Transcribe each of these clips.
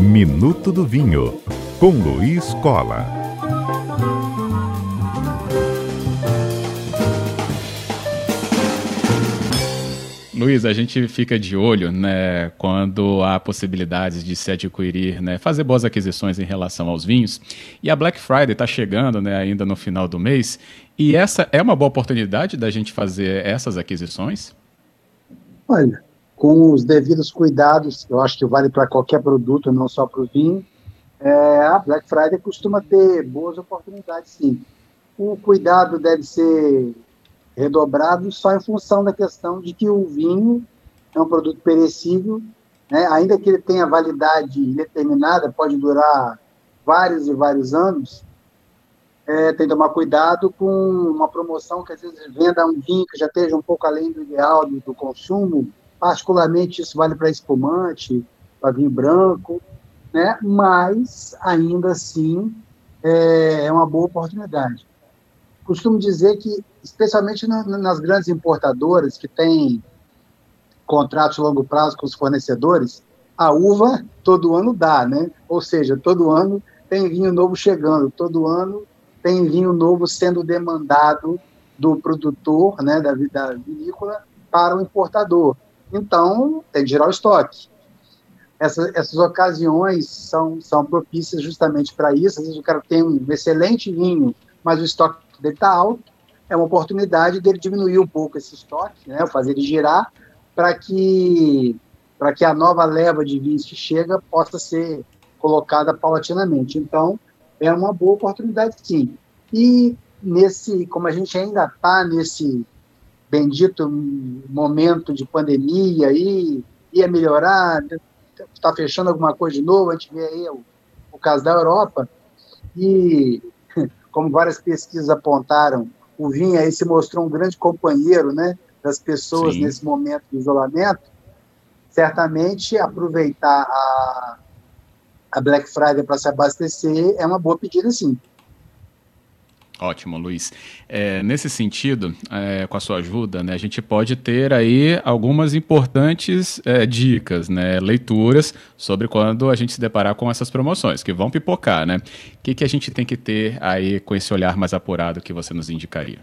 Minuto do Vinho, com Luiz Cola. Luiz, a gente fica de olho, né, quando há possibilidades de se adquirir, né, fazer boas aquisições em relação aos vinhos. E a Black Friday está chegando, né, ainda no final do mês. E essa é uma boa oportunidade da gente fazer essas aquisições? Olha, com os devidos cuidados, eu acho que vale para qualquer produto, não só para o vinho, é, a Black Friday costuma ter boas oportunidades, sim. O cuidado deve ser redobrado só em função da questão de que o vinho é um produto perecível, né? ainda que ele tenha validade indeterminada, pode durar vários e vários anos, é, tem que tomar cuidado com uma promoção que às vezes venda um vinho que já esteja um pouco além do ideal do, do consumo, particularmente isso vale para espumante, para vinho branco, né? mas ainda assim é, é uma boa oportunidade. Costumo dizer que, especialmente no, nas grandes importadoras que têm contratos de longo prazo com os fornecedores, a uva todo ano dá, né? Ou seja, todo ano tem vinho novo chegando, todo ano tem vinho novo sendo demandado do produtor, né, da, da vinícola, para o importador. Então, tem que girar o estoque. Essa, essas ocasiões são, são propícias justamente para isso. Às vezes o cara tem um excelente vinho, mas o estoque dele está alto. É uma oportunidade dele diminuir um pouco esse estoque, né, fazer ele girar, para que, que a nova leva de vinhos que chega possa ser colocada paulatinamente. Então, é uma boa oportunidade, sim. E nesse, como a gente ainda está nesse bendito momento de pandemia e ia melhorar, está fechando alguma coisa de novo, a gente vê aí o, o caso da Europa, e como várias pesquisas apontaram, o vinho aí se mostrou um grande companheiro né, das pessoas Sim. nesse momento de isolamento, certamente aproveitar a, a Black Friday para se abastecer é uma boa pedida, sim. Ótimo, Luiz. É, nesse sentido, é, com a sua ajuda, né, a gente pode ter aí algumas importantes é, dicas, né, leituras sobre quando a gente se deparar com essas promoções, que vão pipocar, né? O que, que a gente tem que ter aí com esse olhar mais apurado que você nos indicaria?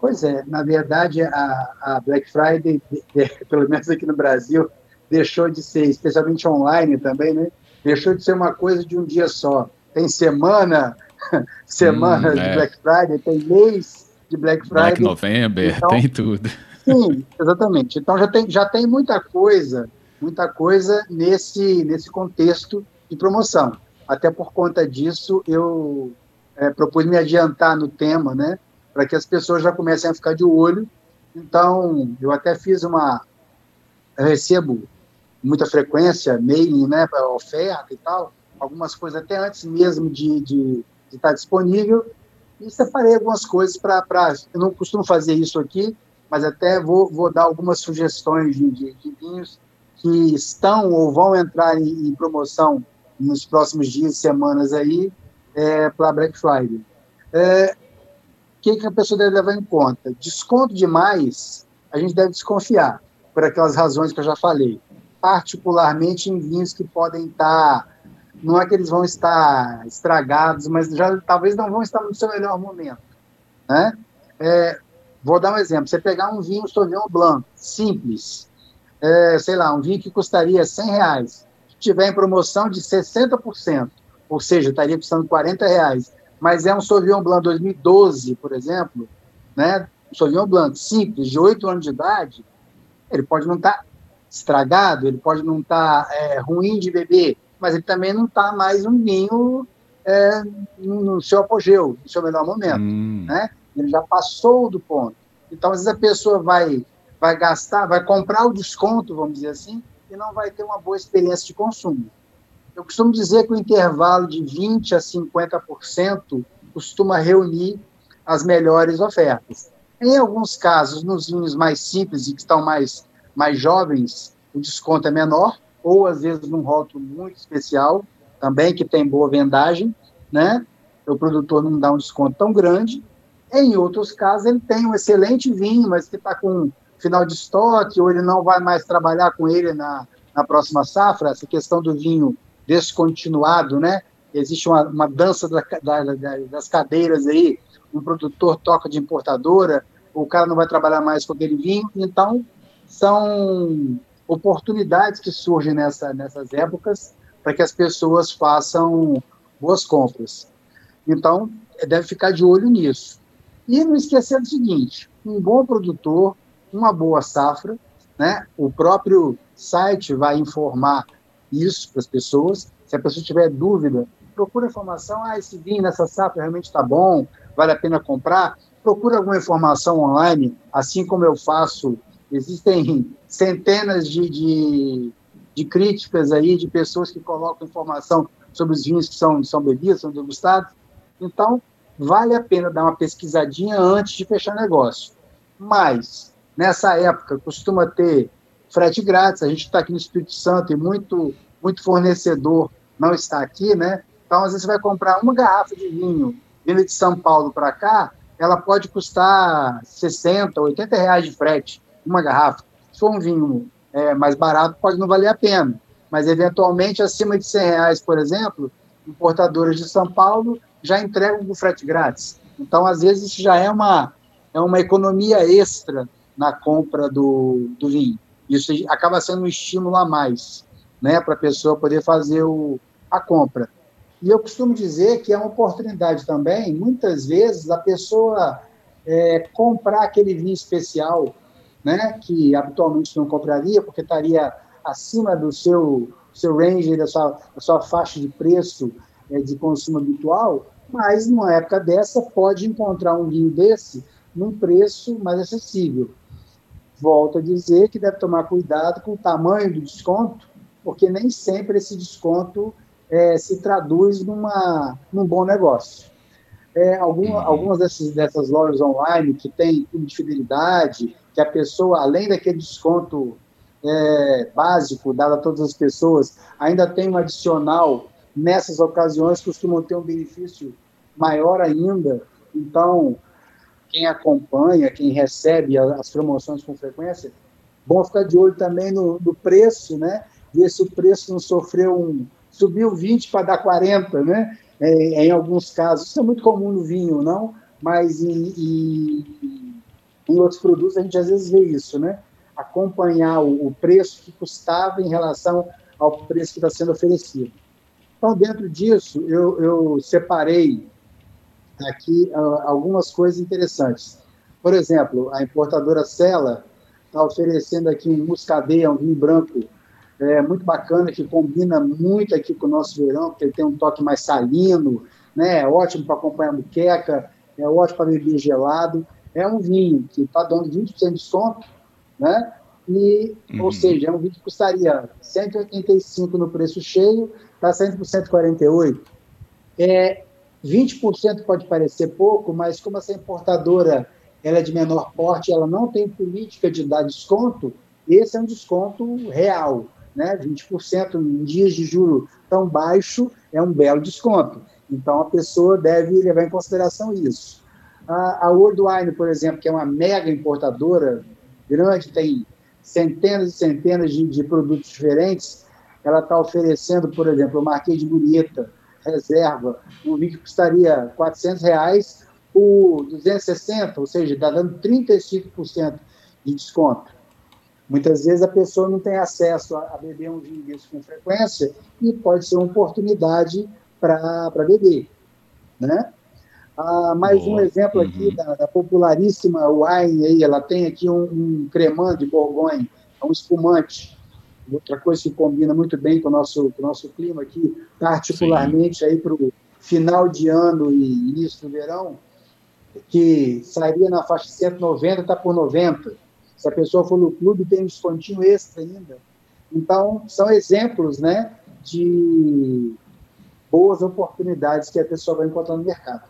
Pois é, na verdade, a, a Black Friday, pelo menos aqui no Brasil, deixou de ser, especialmente online também, né? Deixou de ser uma coisa de um dia só. Tem semana, semana hum, de é. Black Friday, tem mês de Black Friday. Black November, então, tem tudo. Sim, exatamente. Então já tem, já tem muita coisa, muita coisa nesse, nesse contexto de promoção. Até por conta disso, eu é, propus me adiantar no tema, né? Para que as pessoas já comecem a ficar de olho. Então, eu até fiz uma. Eu recebo muita frequência, mailing, né, oferta e tal, algumas coisas até antes mesmo de, de, de estar disponível, e separei algumas coisas para. Eu não costumo fazer isso aqui, mas até vou, vou dar algumas sugestões de, de, de vinhos que estão ou vão entrar em, em promoção nos próximos dias e semanas aí é, para Black Friday. É, o que, que a pessoa deve levar em conta? Desconto demais, a gente deve desconfiar, por aquelas razões que eu já falei particularmente em vinhos que podem estar, não é que eles vão estar estragados, mas já talvez não vão estar no seu melhor momento, né? É, vou dar um exemplo. Você pegar um vinho Sauvignon Blanc, simples, é, sei lá, um vinho que custaria 100 reais, tiver em promoção de 60%, ou seja, estaria custando 40 reais, mas é um Sauvignon Blanc 2012, por exemplo, né? Um Sauvignon Blanc simples, de 8 anos de idade, ele pode não estar estragado, ele pode não estar tá, é, ruim de beber, mas ele também não está mais um vinho é, no seu apogeu, no seu melhor momento, hum. né? Ele já passou do ponto. Então, às vezes a pessoa vai, vai gastar, vai comprar o desconto, vamos dizer assim, e não vai ter uma boa experiência de consumo. Eu costumo dizer que o intervalo de 20% a 50% costuma reunir as melhores ofertas. Em alguns casos, nos vinhos mais simples e que estão mais mais jovens, o desconto é menor, ou às vezes num rótulo muito especial, também que tem boa vendagem, né? O produtor não dá um desconto tão grande. Em outros casos, ele tem um excelente vinho, mas que está com final de estoque, ou ele não vai mais trabalhar com ele na, na próxima safra, essa questão do vinho descontinuado, né? Existe uma, uma dança da, da, da, das cadeiras aí, um produtor toca de importadora, o cara não vai trabalhar mais com aquele vinho, então são oportunidades que surgem nessa, nessas épocas para que as pessoas façam boas compras. Então, deve ficar de olho nisso. E não esquecer do seguinte: um bom produtor, uma boa safra, né? o próprio site vai informar isso para as pessoas. Se a pessoa tiver dúvida, procura informação. Ah, esse vinho nessa safra realmente está bom, vale a pena comprar. Procura alguma informação online, assim como eu faço. Existem centenas de, de, de críticas aí de pessoas que colocam informação sobre os vinhos que são, são bebidos, são degustados. Então, vale a pena dar uma pesquisadinha antes de fechar negócio. Mas, nessa época, costuma ter frete grátis, a gente está aqui no Espírito Santo e muito, muito fornecedor não está aqui, né? Então, às vezes, você vai comprar uma garrafa de vinho vindo de São Paulo para cá, ela pode custar 60, 80 reais de frete, uma garrafa. Se for um vinho é, mais barato, pode não valer a pena. Mas, eventualmente, acima de 100 reais, por exemplo, importadoras de São Paulo já entregam com frete grátis. Então, às vezes, isso já é uma, é uma economia extra na compra do, do vinho. Isso acaba sendo um estímulo a mais né, para a pessoa poder fazer o, a compra. E eu costumo dizer que é uma oportunidade também, muitas vezes, a pessoa é, comprar aquele vinho especial, né, que habitualmente não compraria, porque estaria acima do seu, seu range, da sua, da sua faixa de preço é, de consumo habitual, mas numa época dessa pode encontrar um vinho desse num preço mais acessível. Volto a dizer que deve tomar cuidado com o tamanho do desconto, porque nem sempre esse desconto é, se traduz numa, num bom negócio. É, alguma, uhum. Algumas dessas, dessas lojas online que tudo de fidelidade, que a pessoa, além daquele desconto é, básico dado a todas as pessoas, ainda tem um adicional nessas ocasiões costumam ter um benefício maior ainda. Então, quem acompanha, quem recebe as promoções com frequência, bom ficar de olho também no, no preço, né? Ver se o preço não sofreu um. subiu 20 para dar 40, né? É, em alguns casos. Isso é muito comum no vinho, não? Mas em, em, em outros produtos a gente às vezes vê isso, né? Acompanhar o, o preço que custava em relação ao preço que está sendo oferecido. Então, dentro disso, eu, eu separei aqui uh, algumas coisas interessantes. Por exemplo, a importadora Sela está oferecendo aqui um muscadeia, um vinho branco é, muito bacana, que combina muito aqui com o nosso verão, porque ele tem um toque mais salino, né? é ótimo para acompanhar muqueca, é ótimo para beber gelado. É um vinho que está dando 20% de desconto, né? E, uhum. Ou seja, é um vinho que custaria 185 no preço cheio, está saindo por 148. É, 20% pode parecer pouco, mas como essa importadora ela é de menor porte, ela não tem política de dar desconto, esse é um desconto real. Né? 20% em dias de juro tão baixo é um belo desconto. Então, a pessoa deve levar em consideração isso. A, a Worldwine, por exemplo, que é uma mega importadora grande, tem centenas e centenas de, de produtos diferentes, ela está oferecendo, por exemplo, o Marquês de Bonita, reserva, um vídeo que custaria 400 reais por 260, ou seja, está dando 35% de desconto. Muitas vezes a pessoa não tem acesso a, a beber um vinho desse com frequência e pode ser uma oportunidade para beber, né? Ah, mais Boa. um exemplo aqui uhum. da, da, popularíssima wine aí, ela tem aqui um, um cremant de Borgonha, é um espumante outra coisa que combina muito bem com o nosso, com o nosso clima aqui, particularmente Sim. aí para o final de ano e início do verão, que sairia na faixa 190, está por 90. Se a pessoa for no clube, tem um descontinho extra ainda. Então, são exemplos né, de boas oportunidades que a pessoa vai encontrar no mercado.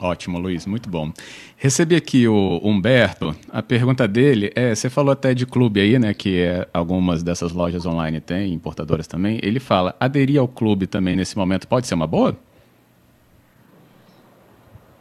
Ótimo, Luiz, muito bom. Recebi aqui o Humberto. A pergunta dele é: você falou até de clube aí, né? Que é, algumas dessas lojas online têm, importadoras também. Ele fala: aderir ao clube também nesse momento pode ser uma boa?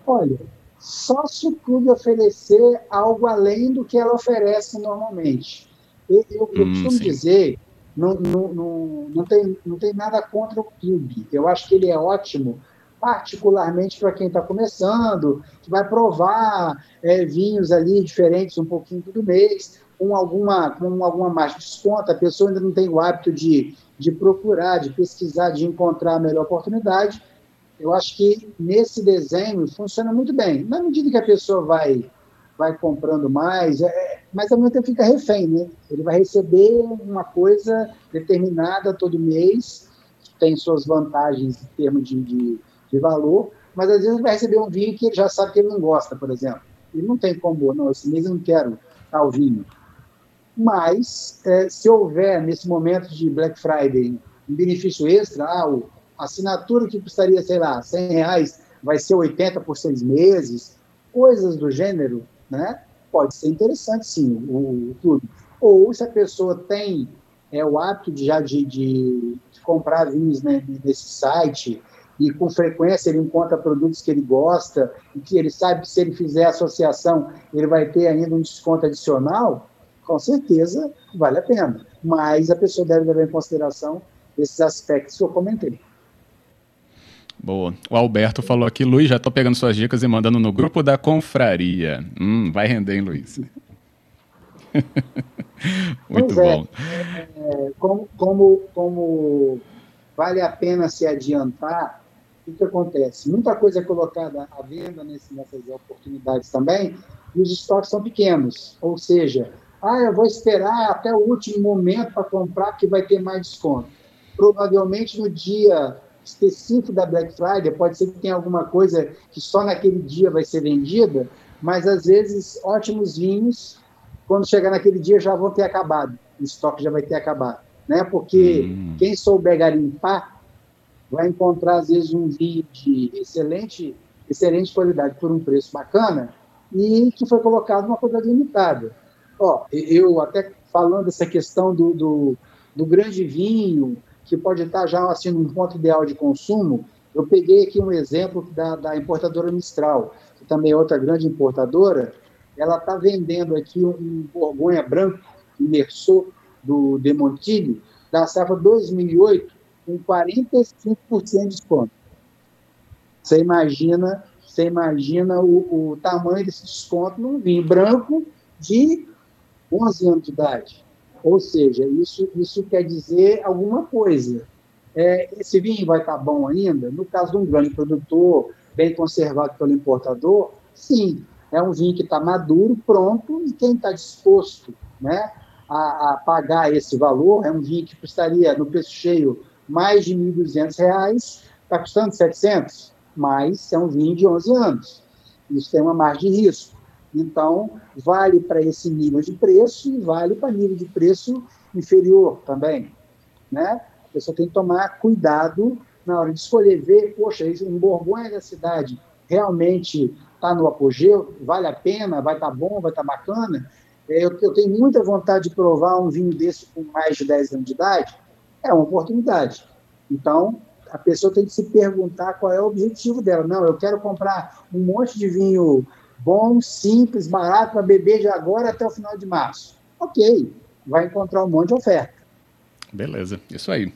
Olha, só se o clube oferecer algo além do que ela oferece normalmente. Eu, eu, eu hum, costumo sim. dizer, não, não, não, não, tem, não tem nada contra o clube. Eu acho que ele é ótimo, particularmente para quem está começando, que vai provar é, vinhos ali diferentes um pouquinho todo mês, com alguma, com alguma de desconto. A pessoa ainda não tem o hábito de, de procurar, de pesquisar, de encontrar a melhor oportunidade. Eu acho que nesse desenho funciona muito bem. Na medida que a pessoa vai vai comprando mais, é, mas ao mesmo tempo fica refém, né? Ele vai receber uma coisa determinada todo mês, que tem suas vantagens em termos de, de, de, valor, mas às vezes ele vai receber um vinho que ele já sabe que ele não gosta, por exemplo. Ele não tem como, não, esse mês eu não quero tal vinho. Mas, é, se houver, nesse momento de Black Friday, um benefício extra, ah, a assinatura que custaria, sei lá, 100 reais, vai ser 80 por seis meses, coisas do gênero, né? Pode ser interessante, sim, o, o. Ou se a pessoa tem é, o hábito de, já de, de, de comprar vinhos né, nesse site e com frequência ele encontra produtos que ele gosta e que ele sabe que se ele fizer associação ele vai ter ainda um desconto adicional, com certeza vale a pena. Mas a pessoa deve levar em consideração esses aspectos que eu comentei. Boa. O Alberto falou aqui, Luiz, já estou pegando suas dicas e mandando no grupo da confraria. Hum, vai render, hein, Luiz? Muito é, bom. É, como, como, como vale a pena se adiantar, o que, acontece? Muita coisa é colocada à venda nesse, nessas oportunidades também, e os estoques são pequenos. Ou seja, ah, eu vou esperar até o último momento para comprar, que vai ter mais desconto. Provavelmente no dia específico da Black Friday, pode ser que tenha alguma coisa que só naquele dia vai ser vendida, mas às vezes ótimos vinhos, quando chegar naquele dia, já vão ter acabado, o estoque já vai ter acabado. Né? Porque hum. quem souber garimpar vai encontrar, às vezes, um vinho de excelente, excelente qualidade por um preço bacana e que foi colocado numa quantidade limitada. Ó, eu até falando essa questão do, do, do grande vinho, que pode estar já assim num ponto ideal de consumo. Eu peguei aqui um exemplo da, da importadora Mistral, que também é outra grande importadora. Ela está vendendo aqui um, Borgonha branco, imersor do Demontilho, da safra 2008, com 45% de desconto. Você imagina, você imagina o, o tamanho desse desconto num vinho branco de 11 anos de idade. Ou seja, isso, isso quer dizer alguma coisa. É, esse vinho vai estar bom ainda? No caso de um grande produtor, bem conservado pelo importador, sim, é um vinho que está maduro, pronto, e quem está disposto né, a, a, pagar esse valor, é um vinho que custaria, no preço cheio, mais de R$ 1.200, está custando 700, mas é um vinho de 11 anos. Isso tem uma margem de risco. Então, vale para esse nível de preço e vale para nível de preço inferior também. Né? A pessoa tem que tomar cuidado na hora de escolher, ver, poxa, um Borgonha da cidade realmente está no apogeu, vale a pena, vai estar tá bom, vai estar tá bacana. É, eu, eu, tenho muita vontade de provar um vinho desse com mais de 10 anos de idade, é uma oportunidade. Então, a pessoa tem que se perguntar qual é o objetivo dela. Não, eu quero comprar um monte de vinho bom, simples, barato para beber de agora até o final de março. Ok, vai encontrar um monte de oferta. Beleza, isso aí.